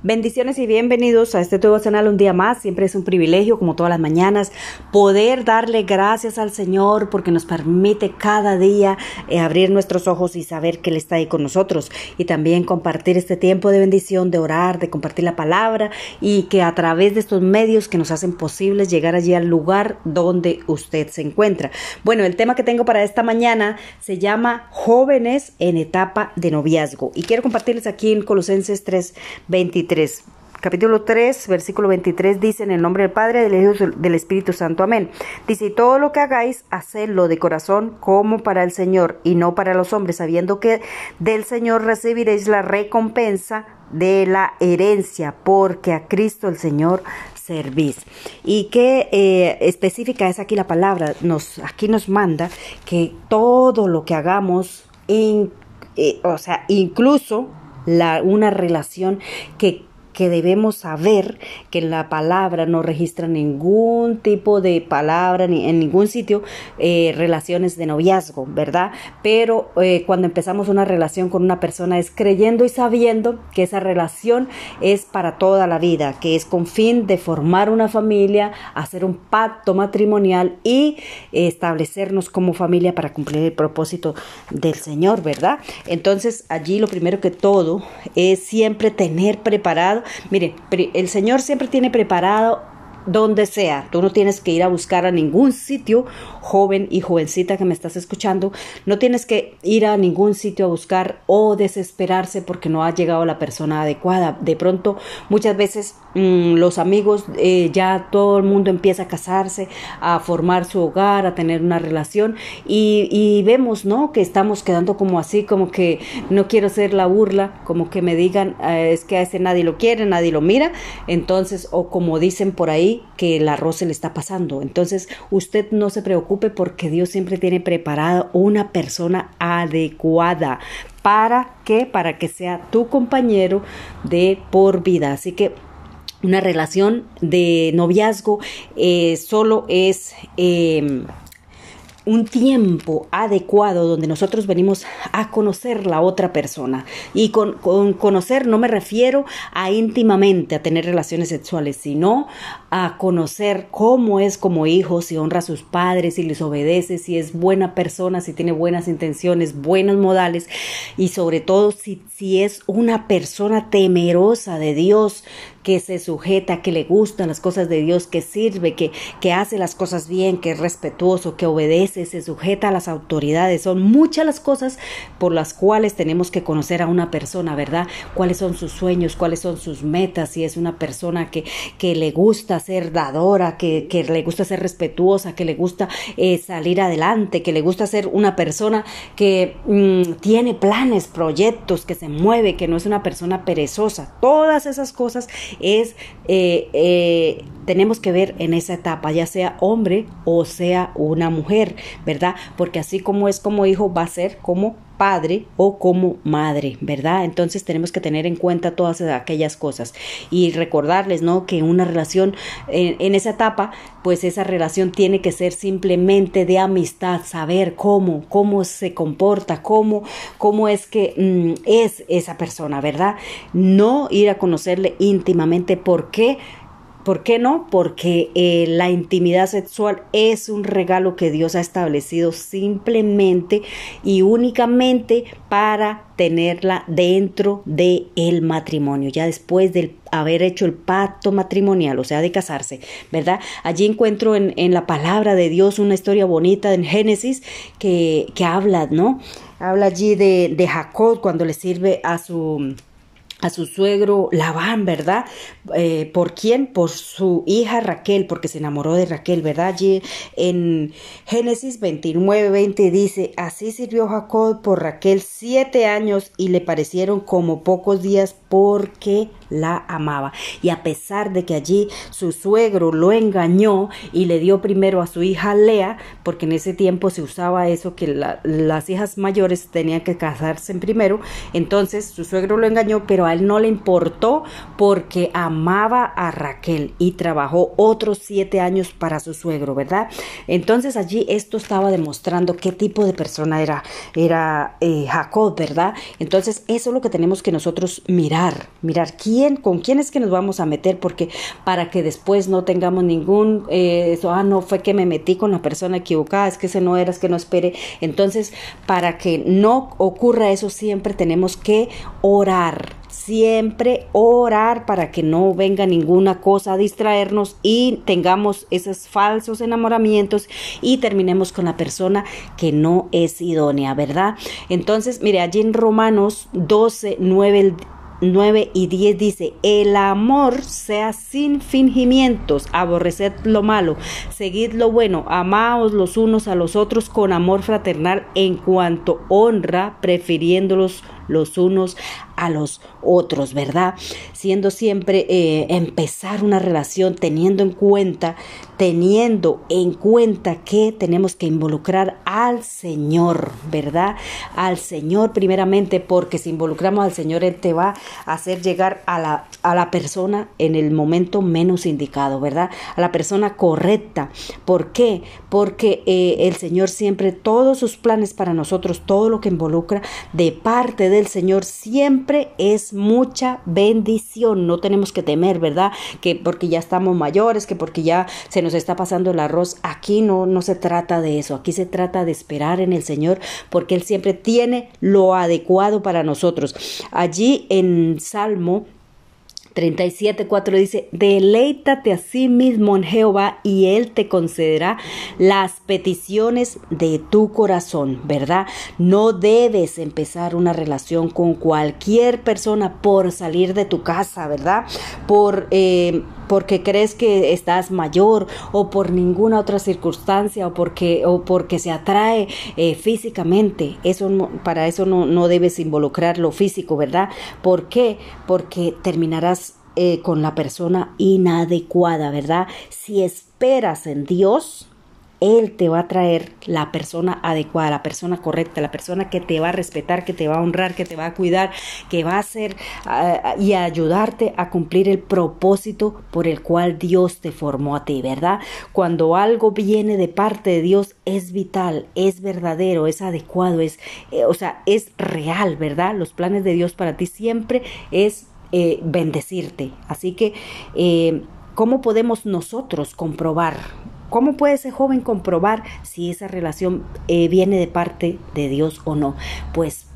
Bendiciones y bienvenidos a este devocional un día más. Siempre es un privilegio, como todas las mañanas, poder darle gracias al Señor porque nos permite cada día eh, abrir nuestros ojos y saber que Él está ahí con nosotros. Y también compartir este tiempo de bendición, de orar, de compartir la palabra y que a través de estos medios que nos hacen posibles llegar allí al lugar donde usted se encuentra. Bueno, el tema que tengo para esta mañana se llama jóvenes en etapa de noviazgo. Y quiero compartirles aquí en Colosenses 3, 23 Capítulo 3, versículo 23 dice, en el nombre del Padre, del Hijo del Espíritu Santo, amén. Dice, y todo lo que hagáis, hacedlo de corazón como para el Señor y no para los hombres, sabiendo que del Señor recibiréis la recompensa de la herencia, porque a Cristo el Señor servís. Y qué eh, específica es aquí la palabra, nos, aquí nos manda que todo lo que hagamos, eh, o sea, incluso la, una relación que que debemos saber que la palabra no registra ningún tipo de palabra ni en ningún sitio eh, relaciones de noviazgo, ¿verdad? Pero eh, cuando empezamos una relación con una persona es creyendo y sabiendo que esa relación es para toda la vida, que es con fin de formar una familia, hacer un pacto matrimonial y establecernos como familia para cumplir el propósito del Señor, ¿verdad? Entonces allí lo primero que todo es siempre tener preparado Mire, el Señor siempre tiene preparado donde sea. Tú no tienes que ir a buscar a ningún sitio, joven y jovencita que me estás escuchando, no tienes que ir a ningún sitio a buscar o desesperarse porque no ha llegado la persona adecuada. De pronto, muchas veces mm, los amigos, eh, ya todo el mundo empieza a casarse, a formar su hogar, a tener una relación y, vemos, ¿no? Que estamos quedando como así, como que no quiero ser la burla, como que me digan, eh, es que a ese nadie lo quiere, nadie lo mira, entonces, o como dicen por ahí, que el arroz se le está pasando. Entonces, usted no se preocupe porque Dios siempre tiene preparada una persona adecuada. ¿Para qué? Para que sea tu compañero de por vida. Así que una relación de noviazgo eh, solo es... Eh, un tiempo adecuado donde nosotros venimos a conocer la otra persona. Y con, conocer no me refiero a íntimamente a tener relaciones sexuales, sino a conocer cómo es como hijo, si honra a sus padres, si les obedece, si es buena persona, si tiene buenas intenciones, buenos modales y sobre todo si, si es una persona temerosa de Dios, que se sujeta, que le gustan las cosas de Dios, que sirve, que, que hace las cosas bien, que es respetuoso, que obedece, se sujeta a las autoridades. Son muchas las cosas por las cuales tenemos que conocer a una persona, ¿verdad? Cuáles son sus sueños, cuáles son sus metas, si es una persona que, que le gusta ser dadora, que, que le gusta ser respetuosa, que le gusta eh, salir adelante, que le gusta ser una persona que mm, tiene planes, proyectos, que se mueve, que no es una persona perezosa. Todas esas cosas es, eh, eh, tenemos que ver en esa etapa, ya sea hombre o sea una mujer, ¿verdad? Porque así como es como hijo, va a ser como padre o como madre, ¿verdad? Entonces tenemos que tener en cuenta todas aquellas cosas y recordarles, ¿no? Que una relación en, esa etapa, pues esa relación tiene que ser simplemente de amistad, saber cómo, cómo se comporta, cómo, cómo es que mm, es esa persona, ¿verdad? No ir a conocerle íntimamente por qué ¿Por qué no? Porque eh, la intimidad sexual es un regalo que Dios ha establecido simplemente y únicamente para tenerla dentro del el matrimonio, ya después de haber hecho el pacto matrimonial, o sea, de casarse, ¿verdad? Allí encuentro en, la palabra de Dios una historia bonita en Génesis que, que habla, ¿no? Habla allí de Jacob cuando le sirve a su a su suegro Labán, ¿verdad? Eh, ¿Por quién? Por su hija Raquel, porque se enamoró de Raquel, ¿verdad? Allí en Génesis 29, 20 dice, así sirvió Jacob por Raquel siete años y le parecieron como pocos días porque la amaba. Y a pesar de que allí su suegro lo engañó y le dio primero a su hija Lea, porque en ese tiempo se usaba eso que las hijas mayores tenían que casarse en primero, entonces su suegro lo engañó, pero a él no le importó porque amaba a Raquel y trabajó otros siete años para su suegro, ¿verdad? Entonces allí esto estaba demostrando qué tipo de persona era, era eh, Jacob, ¿verdad? Entonces eso es lo que tenemos que nosotros mirar, mirar quién con quién es que nos vamos a meter, porque para que después no tengamos ningún, eh, eso, ah, no, fue que me metí con la persona equivocada, es que ese no era, es que no espere. Entonces, para que no ocurra eso, siempre tenemos que orar siempre orar para que no venga ninguna cosa a distraernos y tengamos esos falsos enamoramientos y terminemos con la persona que no es idónea, ¿verdad? Entonces, mire, allí en Romanos 12, 9, 9 y 10 dice, el amor sea sin fingimientos, aborreced lo malo, seguid lo bueno, amaos los unos a los otros con amor fraternal en cuanto honra, prefiriéndolos los unos a los otros, ¿verdad? Siendo siempre eh, empezar una relación teniendo en cuenta, teniendo en cuenta que tenemos que involucrar al Señor, ¿verdad? Al Señor primeramente, porque si involucramos al Señor, Él te va a hacer llegar a la, a la persona en el momento menos indicado, ¿verdad? A la persona correcta. ¿Por qué? Porque eh, el Señor siempre, todos sus planes para nosotros, todo lo que involucra de parte del Señor, siempre es mucha bendición. No tenemos que temer, ¿verdad? Que porque ya estamos mayores, que porque ya se nos está pasando el arroz. Aquí no, no se trata de eso. Aquí se trata de esperar en el Señor porque Él siempre tiene lo adecuado para nosotros. Allí en Salmo 37.4 dice, deleítate a sí mismo en Jehová y Él te concederá las peticiones de tu corazón, ¿verdad? No debes empezar una relación con cualquier persona por salir de tu casa, ¿verdad? Por... Eh, porque crees que estás mayor o por ninguna otra circunstancia o porque, o porque se atrae eh, físicamente. Eso para eso no, no debes involucrar lo físico, ¿verdad? ¿Por qué? Porque terminarás eh, con la persona inadecuada, ¿verdad? Si esperas en Dios, él te va a traer la persona adecuada, la persona correcta, la persona que te va a respetar, que te va a honrar, que te va a cuidar, que va a hacer ah, y a ayudarte a cumplir el propósito por el cual Dios te formó a ti, ¿verdad? Cuando algo viene de parte de Dios es vital, es verdadero, es adecuado, es, eh, o sea, es real, ¿verdad? Los planes de Dios para ti siempre es eh, bendecirte. Así que, eh, ¿cómo podemos nosotros comprobar? ¿Cómo puede ese joven comprobar si esa relación eh, viene de parte de Dios o no? Pues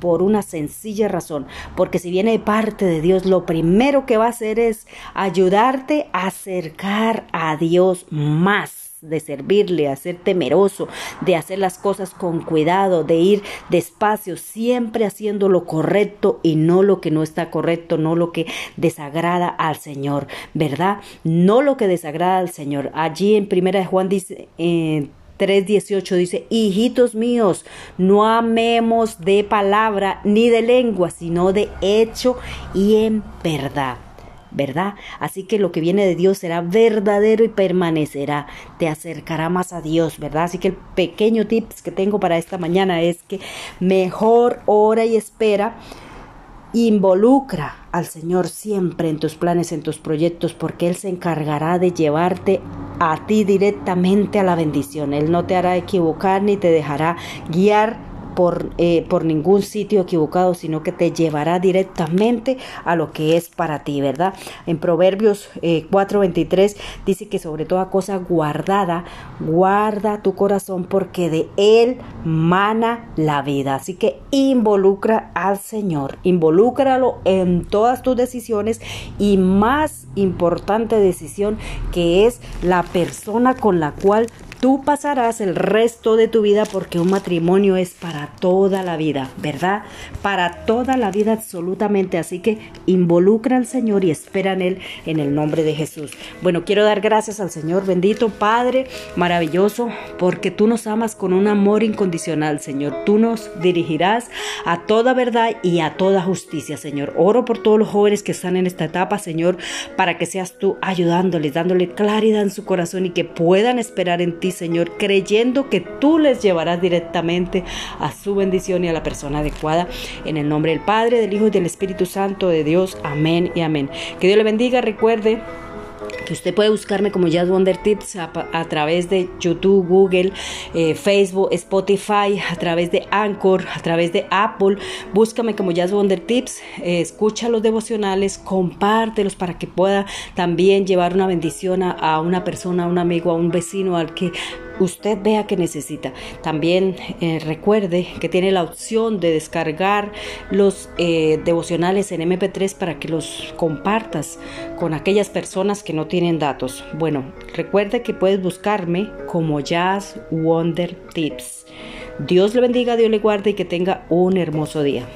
por una sencilla razón, porque si viene de parte de Dios, lo primero que va a hacer es ayudarte a acercar a Dios más de servirle, a ser temeroso, de hacer las cosas con cuidado, de ir despacio, siempre haciendo lo correcto y no lo que no está correcto, no lo que desagrada al Señor, ¿verdad? No lo que desagrada al Señor. Allí en primera de Juan dice, 3.18 dice, hijitos míos, no amemos de palabra ni de lengua, sino de hecho y en verdad. ¿Verdad? Así que lo que viene de Dios será verdadero y permanecerá, te acercará más a Dios, ¿verdad? Así que el pequeño tips que tengo para esta mañana es que mejor ora y espera, involucra al Señor siempre en tus planes, en tus proyectos, porque Él se encargará de llevarte a ti directamente a la bendición. Él no te hará equivocar ni te dejará guiar por, eh, por ningún sitio equivocado, sino que te llevará directamente a lo que es para ti, ¿verdad? En Proverbios 4:23 eh, dice que sobre toda cosa guardada, guarda tu corazón porque de él mana la vida. Así que involucra al Señor, involúcralo en todas tus decisiones y más importante decisión que es la persona con la cual Tú pasarás el resto de tu vida porque un matrimonio es para toda la vida, ¿verdad? Para toda la vida absolutamente. Así que involucra al Señor y espera en Él en el nombre de Jesús. Bueno, quiero dar gracias al Señor bendito, Padre, maravilloso, porque tú nos amas con un amor incondicional, Señor. Tú nos dirigirás a toda verdad y a toda justicia, Señor. Oro por todos los jóvenes que están en esta etapa, Señor, para que seas tú ayudándoles, dándole claridad en su corazón y que puedan esperar en ti Señor, creyendo que tú les llevarás directamente a su bendición y a la persona adecuada. En el nombre del Padre, del Hijo y del Espíritu Santo de Dios. Amén y amén. Que Dios le bendiga. Recuerde que usted puede buscarme como Jazz Wonder Tips a, través de YouTube, Google, eh, Facebook, Spotify, a través de Anchor, a través de Apple. Búscame como Jazz Wonder Tips, eh, escucha los devocionales, compártelos para que pueda también llevar una bendición a, una persona, a un amigo, a un vecino, al que usted vea que necesita. También eh, recuerde que tiene la opción de descargar los devocionales en MP3 para que los compartas con aquellas personas que no tienen datos. Bueno, recuerde que puedes buscarme como Jazz Wonder Tips. Dios le bendiga, Dios le guarde y que tenga un hermoso día.